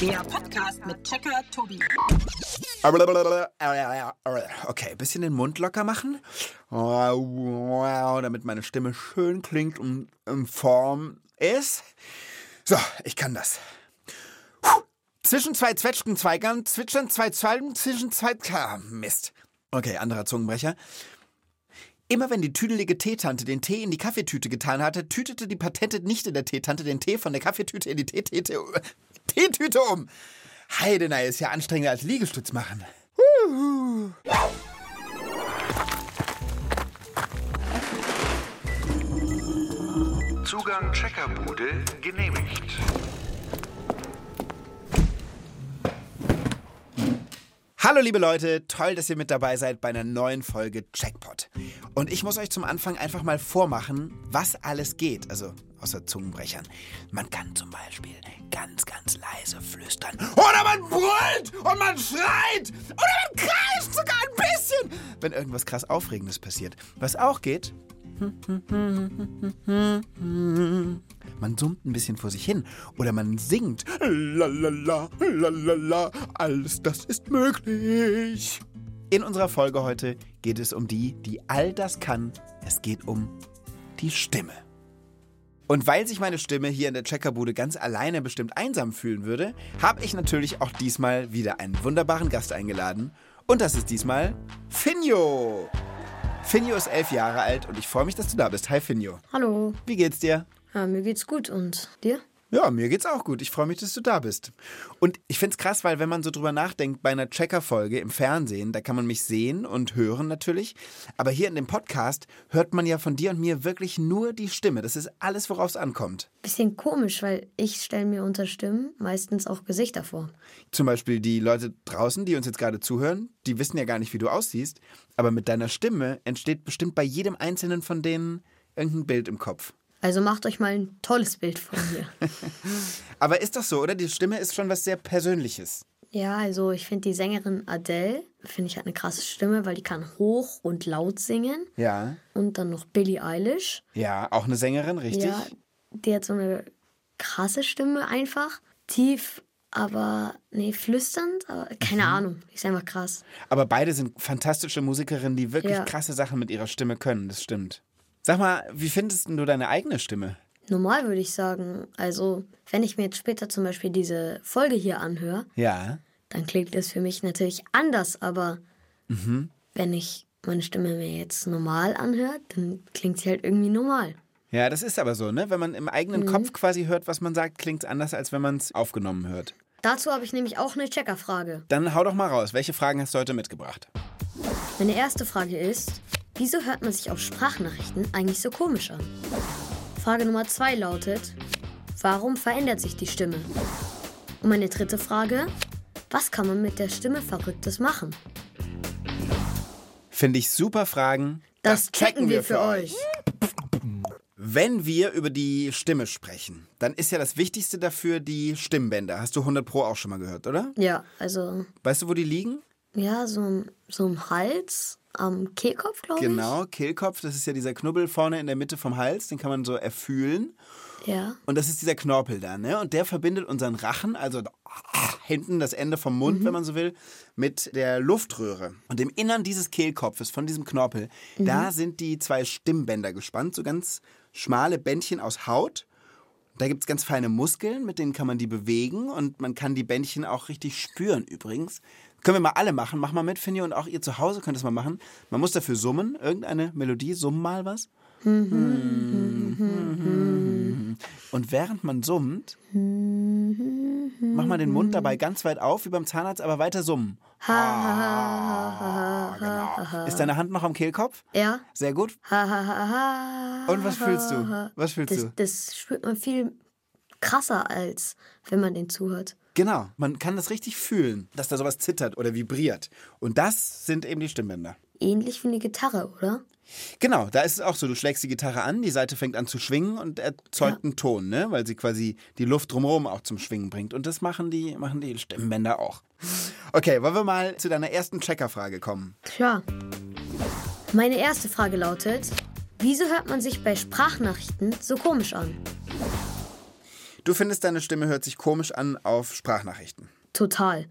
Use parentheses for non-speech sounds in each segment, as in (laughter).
Der Podcast mit Checker Tobi. Okay, bisschen den Mund locker machen, damit meine Stimme schön klingt und in Form ist. So, ich kann das. Zwischen zwei Zwetschgenzweigern zwitschern zwei Zweigen zwischen zwei... Ah, Mist. Okay, anderer Zungenbrecher. Immer wenn die tüdelige Teetante den Tee in die Kaffeetüte getan hatte, tütete die patente Nichte der Teetante den Tee von der Kaffeetüte in die Teetüte (laughs) Teetüte um. Heidenei ist ja anstrengender als Liegestütz machen. Huhu. Zugang Checkerbude genehmigt. Hallo liebe Leute, toll, dass ihr mit dabei seid bei einer neuen Folge Checkpot. Und ich muss euch zum Anfang einfach mal vormachen, was alles geht, also außer Zungenbrechern. Man kann zum Beispiel ganz, ganz leise flüstern. Oder man brüllt und man schreit. Oder man kreischt sogar ein bisschen, wenn irgendwas krass Aufregendes passiert. Was auch geht, man summt ein bisschen vor sich hin oder man singt. Lalala, lalala, alles das ist möglich. In unserer Folge heute geht es um die, die all das kann. Es geht um die Stimme. Und weil sich meine Stimme hier in der Checkerbude ganz alleine bestimmt einsam fühlen würde, habe ich natürlich auch diesmal wieder einen wunderbaren Gast eingeladen. Und das ist diesmal Finjo. Finjo ist elf Jahre alt und ich freue mich, dass du da bist. Hi Finjo. Hallo. Wie geht's dir? Ja, mir geht's gut und dir? Ja, mir geht's auch gut. Ich freue mich, dass du da bist. Und ich find's krass, weil wenn man so drüber nachdenkt, bei einer Checker-Folge im Fernsehen, da kann man mich sehen und hören natürlich. Aber hier in dem Podcast hört man ja von dir und mir wirklich nur die Stimme. Das ist alles, worauf es ankommt. Bisschen komisch, weil ich stelle mir unter Stimmen meistens auch Gesichter vor. Zum Beispiel die Leute draußen, die uns jetzt gerade zuhören, die wissen ja gar nicht, wie du aussiehst. Aber mit deiner Stimme entsteht bestimmt bei jedem Einzelnen von denen irgendein Bild im Kopf. Also macht euch mal ein tolles Bild von mir. (laughs) Aber ist doch so, oder? Die Stimme ist schon was sehr Persönliches. ja, also ich finde die Sängerin Adele, finde ich hat eine krasse Stimme, weil die kann hoch und laut singen. Ja. Und dann noch Billie Eilish. Ja, auch eine Sängerin, richtig? Ja, die hat so eine krasse Stimme einfach. Tief, aber nee, flüsternd, aber keine Mhm. Ahnung. Ist einfach krass. Aber beide sind fantastische Musikerinnen, die wirklich Ja. krasse Sachen mit ihrer Stimme können, das stimmt. Sag mal, wie findest denn du deine eigene Stimme? Normal würde ich sagen. Also, wenn ich mir jetzt später zum Beispiel diese Folge hier anhöre, Ja. dann klingt es für mich natürlich anders, aber Mhm. wenn ich meine Stimme mir jetzt normal anhört, dann klingt sie halt irgendwie normal. Ja, das ist aber so, ne? Wenn man im eigenen Mhm. Kopf quasi hört, was man sagt, klingt es anders, als wenn man es aufgenommen hört. Dazu habe ich nämlich auch eine Checkerfrage. Dann hau doch mal raus. Welche Fragen hast du heute mitgebracht? Meine erste Frage ist, wieso hört man sich auf Sprachnachrichten eigentlich so komisch an? Frage Nummer zwei lautet, warum verändert sich die Stimme? Und meine dritte Frage, was kann man mit der Stimme Verrücktes machen? Finde ich super Fragen. Das, checken wir für euch. Wenn wir über die Stimme sprechen, dann ist ja das Wichtigste dafür die Stimmbänder. Hast du 100 Pro auch schon mal gehört, oder? Ja, also, Weißt du, wo die liegen? Ja, so, im- so im Hals, am Kehlkopf, glaube ich. Genau, Kehlkopf, das ist ja dieser Knubbel vorne in der Mitte vom Hals, den kann man so erfühlen. Ja. Und das ist dieser Knorpel da, ne? Und der verbindet unseren Rachen, also hinten das Ende vom Mund, wenn man so will, mit der Luftröhre. Und im Innern dieses Kehlkopfes, von diesem Knorpel, da sind die zwei Stimmbänder gespannt, so ganz schmale Bändchen aus Haut. Da gibt es ganz feine Muskeln, mit denen kann man die bewegen und man kann die Bändchen auch richtig spüren übrigens. Können wir mal alle machen. Mach mal mit, Finja, und auch ihr zu Hause könnt es mal machen. Man muss dafür summen, irgendeine Melodie, summen mal was. Und während man summt, mach mal den Mund dabei ganz weit auf, wie beim Zahnarzt, aber weiter summen. Ah, genau. Ist deine Hand noch am Kehlkopf? Ja. Sehr gut. Und was fühlst du? Was fühlst das, du? das spürt man viel krasser, als wenn man den zuhört. Genau, man kann das richtig fühlen, dass da sowas zittert oder vibriert. Und das sind eben die Stimmbänder. Ähnlich wie eine Gitarre, oder? Genau, da ist es auch so, du schlägst die Gitarre an, die Seite fängt an zu schwingen und erzeugt einen Ton, ne? weil sie quasi die Luft drumherum auch zum Schwingen bringt. Und das machen die, machen die Stimmbänder auch. Okay, wollen wir mal zu deiner ersten Checkerfrage kommen? Klar. Meine erste Frage lautet, wieso hört man sich bei Sprachnachrichten so komisch an? Du findest, deine Stimme hört sich komisch an auf Sprachnachrichten. Total.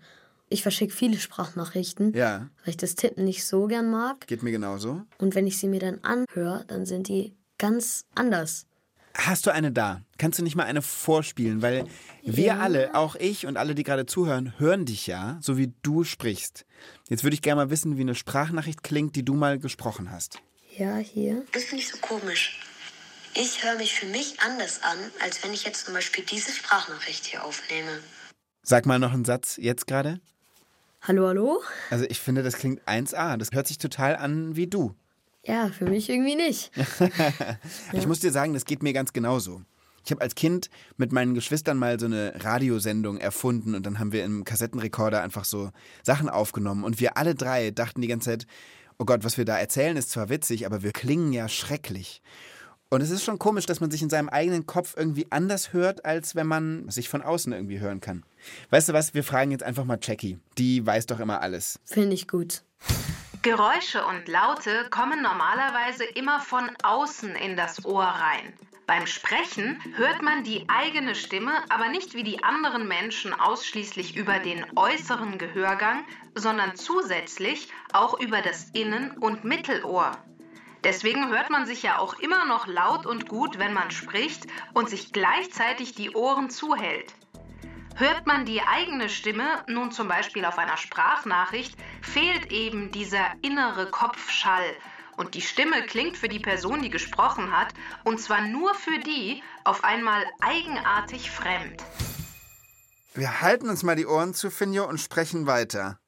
Ich verschicke viele Sprachnachrichten, Ja, weil ich das Tippen nicht so gern mag. geht mir genauso. Und wenn ich sie mir dann anhöre, dann sind die ganz anders. Hast du eine da? Kannst du nicht mal eine vorspielen? Weil wir Ja. alle, auch ich und alle, die gerade zuhören, hören dich ja, so wie du sprichst. Jetzt würde ich gerne mal wissen, wie eine Sprachnachricht klingt, die du mal gesprochen hast. Ja, hier. Das finde ich so komisch. Ich höre mich für mich anders an, als wenn ich jetzt zum Beispiel diese Sprachnachricht hier aufnehme. Sag mal noch einen Satz jetzt gerade. Hallo, hallo? Also ich finde, das klingt 1A. Das hört sich total an wie du. Ja, für mich irgendwie nicht. (laughs) Ich muss dir sagen, das geht mir ganz genauso. Ich habe als Kind mit meinen Geschwistern mal so eine Radiosendung erfunden und dann haben wir im Kassettenrekorder einfach so Sachen aufgenommen und wir alle drei dachten die ganze Zeit, oh Gott, was wir da erzählen ist zwar witzig, aber wir klingen ja schrecklich. Und es ist schon komisch, dass man sich in seinem eigenen Kopf irgendwie anders hört, als wenn man sich von außen irgendwie hören kann. Weißt du was, wir fragen jetzt einfach mal Jackie. Die weiß doch immer alles. Finde ich gut. Geräusche und Laute kommen normalerweise immer von außen in das Ohr rein. Beim Sprechen hört man die eigene Stimme aber nicht wie die anderen Menschen ausschließlich über den äußeren Gehörgang, sondern zusätzlich auch über das Innen- und Mittelohr. Deswegen hört man sich ja auch immer noch laut und gut, wenn man spricht und sich gleichzeitig die Ohren zuhält. Hört man die eigene Stimme nun zum Beispiel auf einer Sprachnachricht, fehlt eben dieser innere Kopfschall und die Stimme klingt für die Person, die gesprochen hat, und zwar nur für die, auf einmal eigenartig fremd. Wir halten uns mal die Ohren zu, Finjo, und sprechen weiter.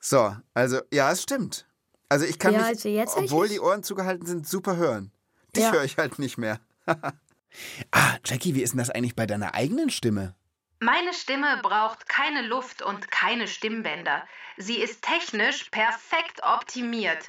So, also, ja, es stimmt. Also ich kann Ja, mich, also jetzt hör ich obwohl die Ohren zugehalten sind, super hören. Dich Ja. höre ich halt nicht mehr. (laughs) ah, Jackie, wie ist denn das eigentlich bei deiner eigenen Stimme? Meine Stimme braucht keine Luft und keine Stimmbänder. Sie ist technisch perfekt optimiert.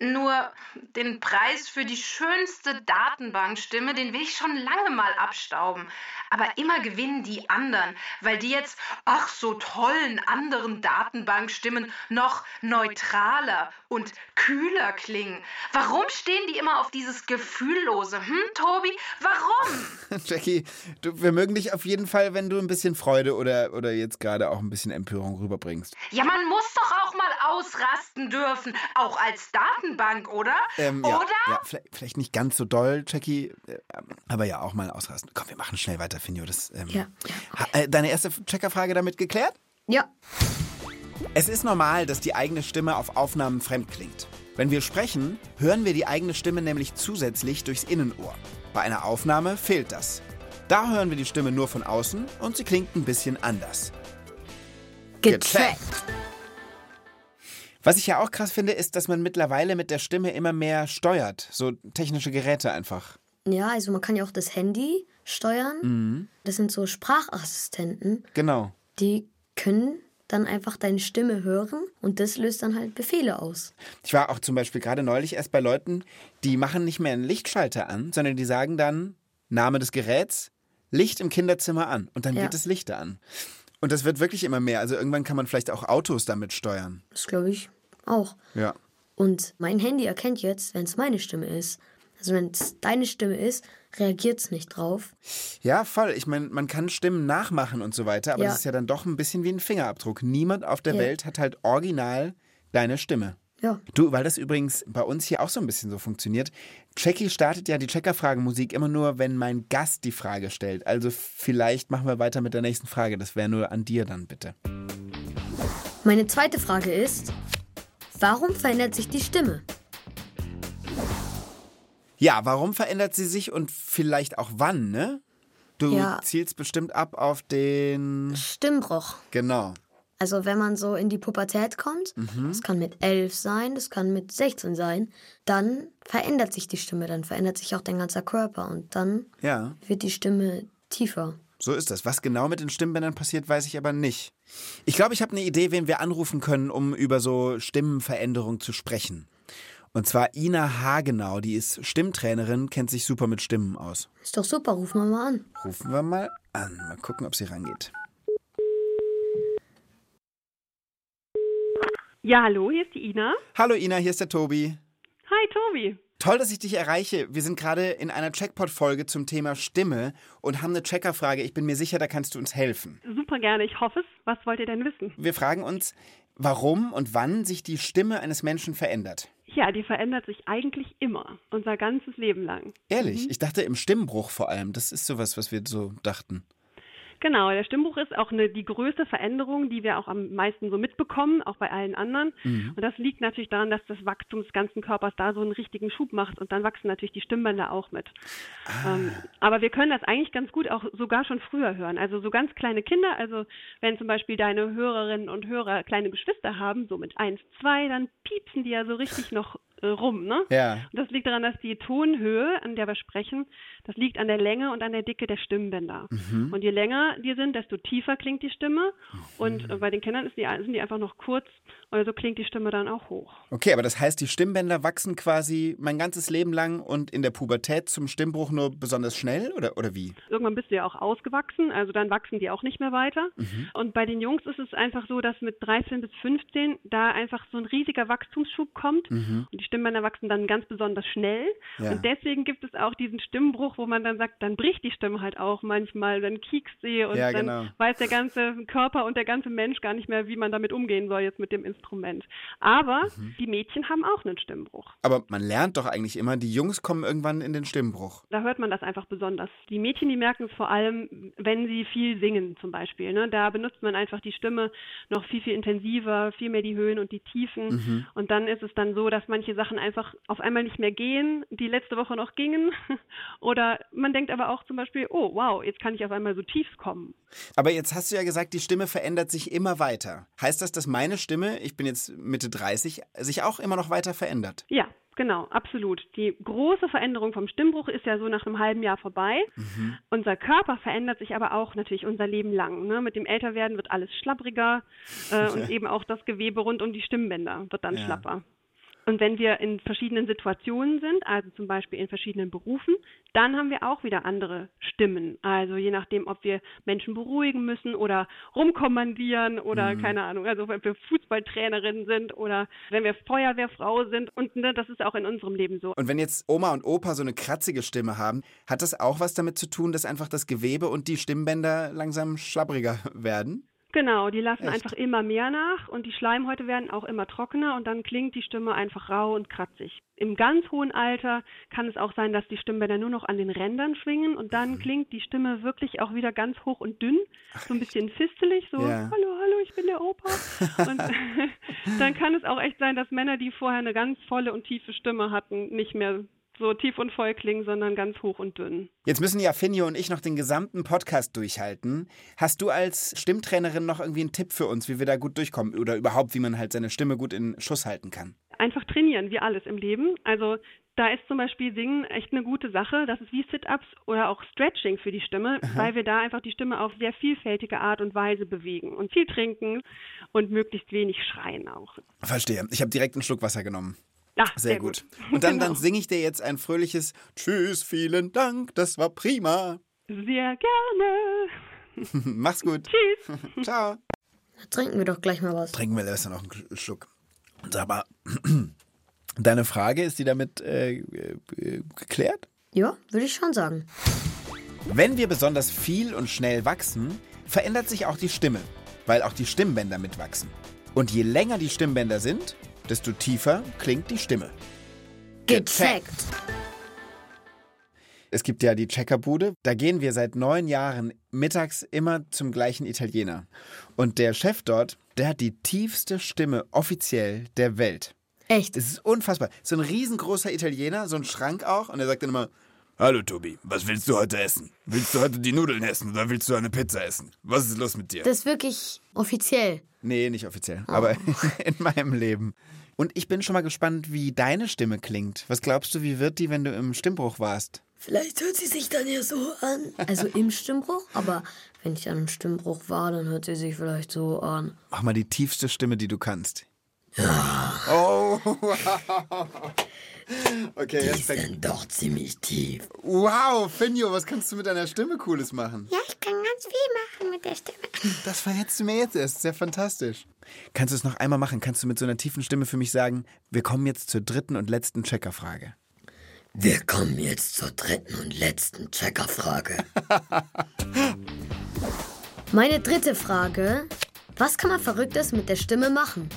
Nur den Preis für die schönste Datenbankstimme, den will ich schon lange mal abstauben. Aber immer gewinnen die anderen, weil die jetzt, ach so tollen anderen Datenbankstimmen noch neutraler und kühler klingen. Warum stehen die immer auf dieses Gefühllose? Hm, Tobi? Warum? (laughs) Jackie, du, wir mögen dich auf jeden Fall, wenn du ein bisschen Freude oder, oder jetzt gerade auch ein bisschen Empörung rüberbringst. Ja, man muss doch auch mal ausrasten dürfen, auch als Datenbank, oder? Ähm, ja, oder? Ja, vielleicht, vielleicht nicht ganz so doll, Jackie, äh, aber ja, auch mal ausrasten. Komm, wir machen schnell weiter, Finjo. Das, ähm, Ja, äh, deine erste Checkerfrage damit geklärt? Ja, Es ist normal, dass die eigene Stimme auf Aufnahmen fremd klingt. Wenn wir sprechen, hören wir die eigene Stimme nämlich zusätzlich durchs Innenohr. Bei einer Aufnahme fehlt das. Da hören wir die Stimme nur von außen und sie klingt ein bisschen anders. gecheckt. Was ich ja auch krass finde, ist, dass man mittlerweile mit der Stimme immer mehr steuert. So technische Geräte einfach. Ja, also man kann ja auch das Handy steuern. Mhm. Das sind so Sprachassistenten, Genau. die können dann einfach deine Stimme hören und das löst dann halt Befehle aus. Ich war auch zum Beispiel gerade neulich erst bei Leuten, die machen nicht mehr einen Lichtschalter an, sondern die sagen dann Name des Geräts, Licht im Kinderzimmer an und dann Ja. geht das Licht an. Und das wird wirklich immer mehr. Also irgendwann kann man vielleicht auch Autos damit steuern. Das glaube ich auch. Ja. Und mein Handy erkennt jetzt, wenn es meine Stimme ist. Also wenn es deine Stimme ist, reagiert es nicht drauf. Ja, voll. Ich meine, man kann Stimmen nachmachen und so weiter, aber Ja. das ist ja dann doch ein bisschen wie ein Fingerabdruck. Niemand auf der Ja. Welt hat halt original deine Stimme. Ja. Du, weil das übrigens bei uns hier auch so ein bisschen so funktioniert. Jackie startet ja die Checkerfragenmusik immer nur, wenn mein Gast die Frage stellt. Also vielleicht machen wir weiter mit der nächsten Frage. Das wäre nur an dir dann bitte. Meine zweite Frage ist, warum verändert sich die Stimme? Ja, warum verändert sie sich und vielleicht auch wann, ne? Du Ja. zielst bestimmt ab auf den. Stimmbruch. Genau. Also wenn man so in die Pubertät kommt, das kann mit 11 sein, das kann mit 16 sein, dann verändert sich die Stimme, dann verändert sich auch dein ganzer Körper und dann Ja, wird die Stimme tiefer. so ist das. Was genau mit den Stimmbändern passiert, weiß ich aber nicht. Ich glaube, ich habe eine Idee, wen wir anrufen können, um über so Stimmenveränderung zu sprechen. Und zwar Ina Hagenau, die ist Stimmtrainerin, kennt sich super mit Stimmen aus. Ist doch super, rufen wir mal an. Rufen wir mal an. Mal gucken, ob sie rangeht. Ja, hallo, hier ist die Ina. Hallo Ina, hier ist der Tobi. Hi, Tobi. Toll, dass ich dich erreiche. Wir sind gerade in einer Checkpot-Folge zum Thema Stimme und haben eine Checkerfrage. Ich bin mir sicher, da kannst du uns helfen. Super gerne, ich hoffe es. Was wollt ihr denn wissen? Wir fragen uns, warum und wann sich die Stimme eines Menschen verändert. Ja, die verändert sich eigentlich immer, unser ganzes Leben lang. Ehrlich, ich dachte im Stimmbruch vor allem. Das ist sowas, was wir so dachten. Genau, der Stimmbruch ist auch eine, die größte Veränderung, die wir auch am meisten so mitbekommen, auch bei allen anderen. Mhm. Und das liegt natürlich daran, dass das Wachstum des ganzen Körpers da so einen richtigen Schub macht und dann wachsen natürlich die Stimmbänder auch mit. Ah. Ähm, aber wir können das eigentlich ganz gut auch sogar schon früher hören. Also so ganz kleine Kinder, also wenn zum Beispiel deine Hörerinnen und Hörer kleine Geschwister haben, so mit eins, zwei, dann piepsen die ja so richtig noch rum, ne? Ja. Und das liegt daran, dass die Tonhöhe, an der wir sprechen, das liegt an der Länge und an der Dicke der Stimmbänder. Mhm. Und je länger die sind, desto tiefer klingt die Stimme. Und äh, bei den Kindern die, sind die einfach noch kurz und so klingt die Stimme dann auch hoch. Okay, aber das heißt, die Stimmbänder wachsen quasi mein ganzes Leben lang und in der Pubertät zum Stimmbruch nur besonders schnell oder, oder wie? Irgendwann bist du ja auch ausgewachsen, also dann wachsen die auch nicht mehr weiter. Mhm. Und bei den Jungs ist es einfach so, dass mit 13 bis 15 da einfach so ein riesiger Wachstumsschub kommt. Und die Stimmbänder wachsen dann ganz besonders schnell. Mhm. Ja. Und deswegen gibt es auch diesen Stimmbruch, wo man dann sagt, dann bricht die Stimme halt auch manchmal, dann kiekst sie und Ja, dann genau. weiß der ganze Körper und der ganze Mensch gar nicht mehr, wie man damit umgehen soll jetzt mit dem Instrument. Aber Mhm. die Mädchen haben auch einen Stimmbruch. Aber man lernt doch eigentlich immer, die Jungs kommen irgendwann in den Stimmbruch. Da hört man das einfach besonders. Die Mädchen, die merken es vor allem, wenn sie viel singen zum Beispiel. Ne? Da benutzt man einfach die Stimme noch viel, viel intensiver, viel mehr die Höhen und die Tiefen. Und dann ist es dann so, dass manche Sachen einfach auf einmal nicht mehr gehen, die letzte Woche noch gingen. (laughs) Oder man denkt aber auch zum Beispiel, oh wow, jetzt kann ich auf einmal so tief kommen. Aber jetzt hast du ja gesagt, die Stimme verändert sich immer weiter. Heißt das, dass meine Stimme, ich bin jetzt Mitte 30, sich auch immer noch weiter verändert? Ja, genau, absolut. Die große Veränderung vom Stimmbruch ist ja so nach einem halben Jahr vorbei. Unser Körper verändert sich aber auch natürlich unser Leben lang. Ne? Mit dem Älterwerden wird alles schlappriger äh, (laughs) und eben auch das Gewebe rund um die Stimmbänder wird dann Ja. schlapper. Und wenn wir in verschiedenen Situationen sind, also zum Beispiel in verschiedenen Berufen, dann haben wir auch wieder andere Stimmen. Also je nachdem, ob wir Menschen beruhigen müssen oder rumkommandieren oder keine Ahnung, also wenn wir Fußballtrainerin sind oder wenn wir Feuerwehrfrau sind. Und ne, das ist auch in unserem Leben so. Und wenn jetzt Oma und Opa so eine kratzige Stimme haben, hat das auch was damit zu tun, dass einfach das Gewebe und die Stimmbänder langsam schlappriger (laughs) werden? Genau, die lassen Echt? einfach immer mehr nach und die Schleimhäute werden auch immer trockener und dann klingt die Stimme einfach rau und kratzig. Im ganz hohen Alter kann es auch sein, dass die Stimmbänder nur noch an den Rändern schwingen und dann klingt die Stimme wirklich auch wieder ganz hoch und dünn, so ein bisschen fistelig, so Ja. hallo, hallo, ich bin der Opa. (laughs) und (laughs) dann kann es auch echt sein, dass Männer, die vorher eine ganz volle und tiefe Stimme hatten, nicht mehr so tief und voll klingen, sondern ganz hoch und dünn. Jetzt müssen ja Finjo und ich noch den gesamten Podcast durchhalten. Hast du als Stimmtrainerin noch irgendwie einen Tipp für uns, wie wir da gut durchkommen oder überhaupt, wie man halt seine Stimme gut in Schuss halten kann? einfach trainieren, wie alles im Leben. Also da ist zum Beispiel Singen echt eine gute Sache. Das ist wie Sit-Ups oder auch Stretching für die Stimme, weil wir da einfach die Stimme auf sehr vielfältige Art und Weise bewegen und viel trinken und möglichst wenig schreien auch. Verstehe. Ich habe direkt einen Schluck Wasser genommen. Ja, Sehr, gut. Und dann, dann Genau. singe ich dir jetzt ein fröhliches Tschüss, vielen Dank, das war prima. Sehr gerne. (laughs) Mach's gut. Tschüss. (laughs) Ciao. Da trinken wir doch gleich mal was. Trinken wir besser noch einen Schluck. Sag mal, (clears throat) deine Frage, ist die damit äh, äh, geklärt? Ja, würde ich schon sagen. Wenn wir besonders viel und schnell wachsen, verändert sich auch die Stimme, weil auch die Stimmbänder mitwachsen. Und je länger die Stimmbänder sind, desto tiefer klingt die Stimme. Gecheckt. Es gibt ja die Checkerbude. Da gehen wir seit neun Jahren mittags immer zum gleichen Italiener. Und der Chef dort, der hat die tiefste Stimme offiziell der Welt. Echt? Es ist unfassbar. So ein riesengroßer Italiener, so ein Schrank auch. Und er sagt dann immer, Hallo Tobi, was willst du heute essen? Willst du heute die Nudeln essen oder willst du eine Pizza essen? Was ist los mit dir? Das ist wirklich offiziell. Nee, nicht offiziell, aber (laughs) in meinem Leben. Und ich bin schon mal gespannt, wie deine Stimme klingt. Was glaubst du, wie wird die, wenn du im Stimmbruch warst? Vielleicht hört sie sich dann ja so an. Also im Stimmbruch, aber wenn ich dann im Stimmbruch war, dann hört sie sich vielleicht so an. Mach mal die tiefste Stimme, die du kannst. Ja. Oh, wow. (laughs) Okay, Respekt. doch ziemlich tief. Wow, Finjo, was kannst du mit deiner Stimme Cooles machen? Ja, ich kann ganz viel machen mit der Stimme. Das verrätst du mir jetzt erst. Sehr fantastisch. Kannst du es noch einmal machen? Kannst du mit so einer tiefen Stimme für mich sagen, wir kommen jetzt zur dritten und letzten Checkerfrage? Wir kommen jetzt zur dritten und letzten Checkerfrage. Meine dritte Frage. Was kann man Verrücktes mit der Stimme machen?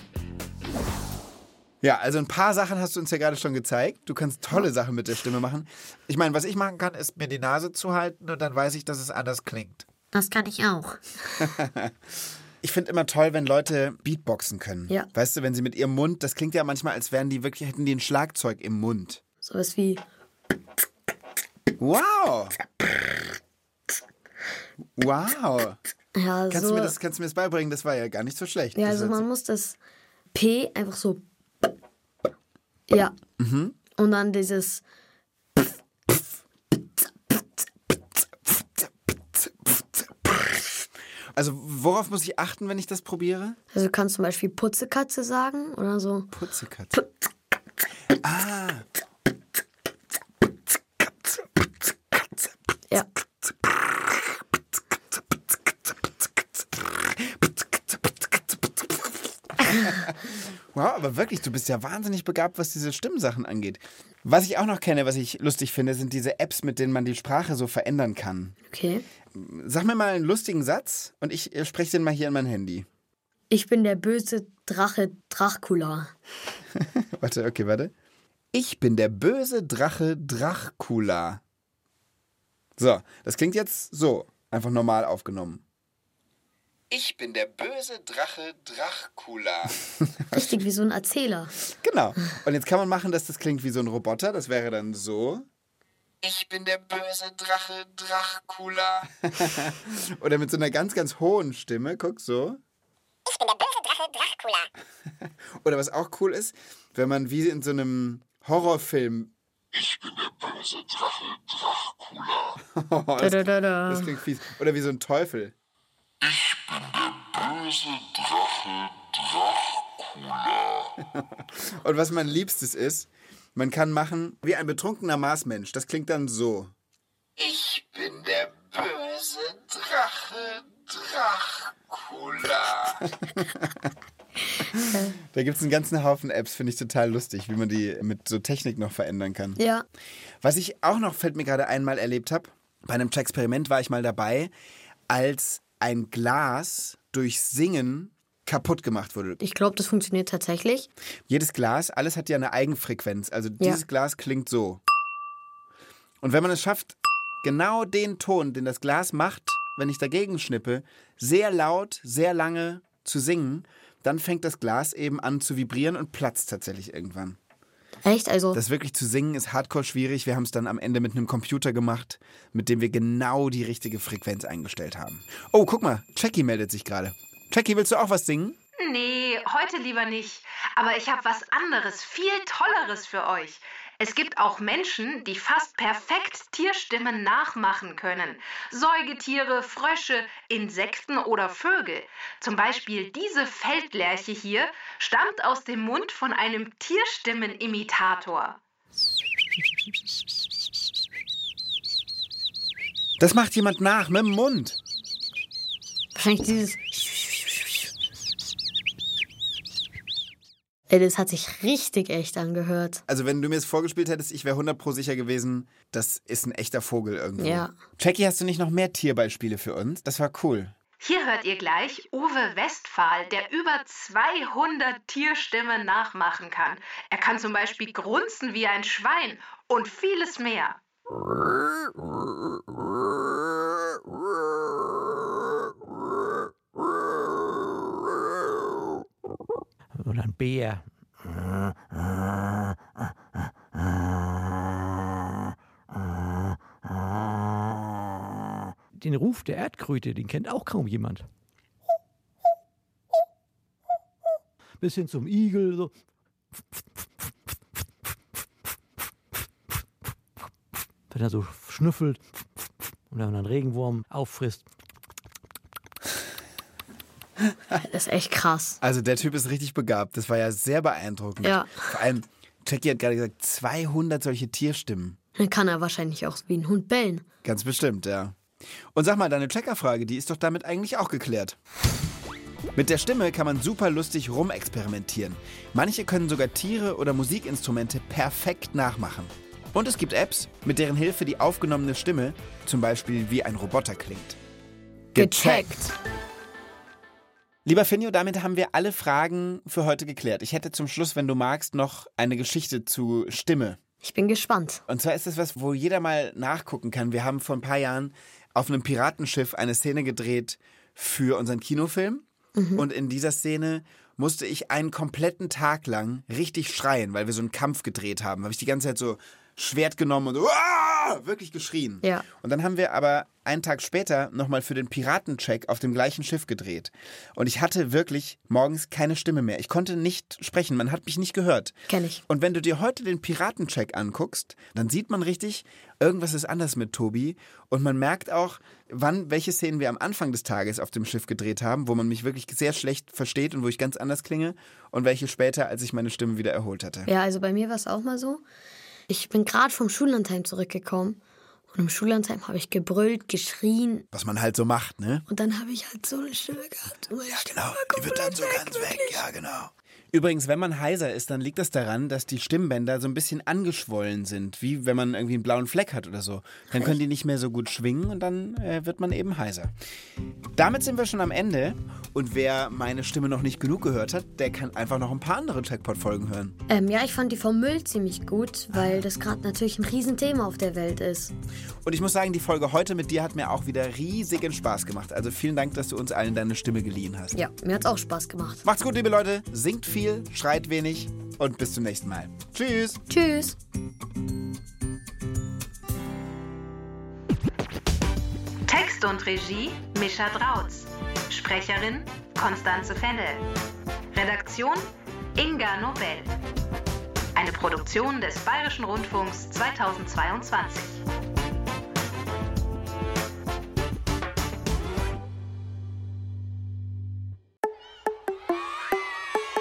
Ja, also ein paar Sachen hast du uns ja gerade schon gezeigt. Du kannst tolle Sachen mit der Stimme machen. Ich meine, was ich machen kann, ist mir die Nase zuhalten und dann weiß ich, dass es anders klingt. Das kann ich auch. (laughs) Ich finde immer toll, wenn Leute Beatboxen können. Ja. Weißt du, wenn sie mit ihrem Mund, das klingt ja manchmal, als wären die wirklich, hätten die ein Schlagzeug im Mund. Sowas wie. Wow! Wow! Ja, Kannst, so. du mir das, kannst du mir das beibringen? Das war ja gar nicht so schlecht. ja, also man muss das P einfach so. Ja. Mhm. Und dann dieses. Also worauf muss ich achten, wenn ich das probiere? Also du kannst zum Beispiel Putzekatze sagen oder so. Putzekatze. Ah. Ja. Wow, aber wirklich, du bist ja wahnsinnig begabt, was diese Stimmsachen angeht. Was ich auch noch kenne, was ich lustig finde, sind diese Apps, mit denen man die Sprache so verändern kann. Okay. Sag mir mal einen lustigen Satz und ich äh, spreche den mal hier in mein Handy. Ich bin der böse Drache Dracula. (laughs) Warte, okay, warte. Ich bin der böse Drache Dracula. So, das klingt jetzt so, einfach normal aufgenommen. Ich bin der böse Drache Dracula. (laughs) Richtig wie so ein Erzähler. Genau. Und jetzt kann man machen, dass das klingt wie so ein Roboter. Das wäre dann so. Ich bin der böse Drache Dracula. (laughs) Oder mit so einer ganz, ganz hohen Stimme. Guck so. Ich bin der böse Drache Dracula. (laughs) Oder was auch cool ist, wenn man wie in so einem Horrorfilm. Oh, das, Da, da, da, das da. klingt fies. Oder wie so ein Teufel. (laughs) Und was mein Liebstes ist, man kann machen wie ein betrunkener Marsmensch. Das klingt dann so. Ich bin der böse Drache Dracula. (laughs) da gibt es einen ganzen Haufen Apps, finde ich total lustig, wie man die mit so Technik noch verändern kann. Ja. Was ich auch noch, fällt mir gerade einmal erlebt habe, bei einem Experiment war ich mal dabei, als ein Glas durch Singen kaputt gemacht wurde. Ich glaube, das funktioniert tatsächlich. Jedes Glas, alles hat ja eine Eigenfrequenz. Also dieses Glas klingt so. Und wenn man es schafft, genau den Ton, den das Glas macht, wenn ich dagegen schnippe, sehr laut, sehr lange zu singen, dann fängt das Glas eben an zu vibrieren und platzt tatsächlich irgendwann. Echt? Also, Das wirklich zu singen ist hardcore schwierig. Wir haben es dann am Ende mit einem Computer gemacht, mit dem wir genau die richtige Frequenz eingestellt haben. Oh, guck mal, Jackie meldet sich gerade. Jackie, willst du auch was singen? Nee, heute lieber nicht. Aber ich habe was anderes, viel Tolleres für euch. Es gibt auch Menschen, die fast perfekt Tierstimmen nachmachen können. Säugetiere, Frösche, Insekten oder Vögel. Zum Beispiel diese Feldlerche hier stammt aus dem Mund von einem Tierstimmenimitator. Das macht jemand nach mit dem Mund. wahrscheinlich dieses. Ey, das hat sich richtig echt angehört. Also, wenn du mir es vorgespielt hättest, ich wäre 100 pro sicher gewesen, das ist ein echter Vogel irgendwo. Ja. Jackie, hast du nicht noch mehr Tierbeispiele für uns? Das war cool. Hier hört ihr gleich Uwe Westphal, der über 200 Tierstimmen nachmachen kann. Er kann zum Beispiel grunzen wie ein Schwein und vieles mehr. (laughs) Oder ein Bär. Den Ruf der Erdkröte, den kennt auch kaum jemand. Bis hin zum Igel. So. Wenn er so schnüffelt und dann einen Regenwurm auffrisst. (laughs) Das ist echt krass. Also, der Typ ist richtig begabt. Das war ja sehr beeindruckend. Ja. Vor allem, Jackie hat gerade gesagt, 200 solche Tierstimmen. Dann kann er wahrscheinlich auch wie ein Hund bellen. Ganz bestimmt, ja. Und sag mal, deine Checkerfrage, die ist doch damit eigentlich auch geklärt. Mit der Stimme kann man super lustig rumexperimentieren. Manche können sogar Tiere oder Musikinstrumente perfekt nachmachen. Und es gibt Apps, mit deren Hilfe die aufgenommene Stimme zum Beispiel wie ein Roboter klingt. Gecheckt. Lieber Finjo, damit haben wir alle Fragen für heute geklärt. Ich hätte zum Schluss, wenn du magst, noch eine Geschichte zu Stimme. Ich bin gespannt. Und zwar ist es was, wo jeder mal nachgucken kann. Wir haben vor ein paar Jahren auf einem Piratenschiff eine Szene gedreht für unseren Kinofilm. Und in dieser Szene musste ich einen kompletten Tag lang richtig schreien, weil wir so einen Kampf gedreht haben. Habe ich die ganze Zeit so Schwert genommen und so, wirklich geschrien. Ja. Und dann haben wir aber einen Tag später nochmal für den Piratencheck auf dem gleichen Schiff gedreht. Und ich hatte wirklich morgens keine Stimme mehr. Ich konnte nicht sprechen, man hat mich nicht gehört. Kenn ich. Und wenn du dir heute den Piratencheck anguckst, dann sieht man richtig, irgendwas ist anders mit Tobi. Und man merkt auch, wann, welche Szenen wir am Anfang des Tages auf dem Schiff gedreht haben, wo man mich wirklich sehr schlecht versteht und wo ich ganz anders klinge. Und welche später, als ich meine Stimme wieder erholt hatte. Ja, also bei mir war es auch mal so. Ich bin gerade vom Schullandheim zurückgekommen. Und im Schullandheim habe ich gebrüllt, geschrien. Was man halt so macht, ne? Und dann habe ich halt so eine Stimme gehabt. Und meine Ja, genau. Die wird dann so ganz weg. Ja, genau. Übrigens, wenn man heiser ist, dann liegt das daran, dass die Stimmbänder so ein bisschen angeschwollen sind, wie wenn man irgendwie einen blauen Fleck hat oder so. Dann können die nicht mehr so gut schwingen und dann äh, wird man eben heiser. Damit sind wir schon am Ende und wer meine Stimme noch nicht genug gehört hat, der kann einfach noch ein paar andere Checkpot-Folgen hören. Ähm, ja, ich fand die vom Müll ziemlich gut, weil das gerade natürlich ein Riesenthema auf der Welt ist. Und ich muss sagen, die Folge heute mit dir hat mir auch wieder riesigen Spaß gemacht. Also vielen Dank, dass du uns allen deine Stimme geliehen hast. Ja, mir hat's auch Spaß gemacht. Macht's gut, liebe Leute. Singt viel, schreit wenig und bis zum nächsten Mal. Tschüss. Tschüss. Text und Regie Mischa Drautz. Sprecherin Konstanze Fennel. Redaktion Inga Nobel. Eine Produktion des Bayerischen Rundfunks 2022.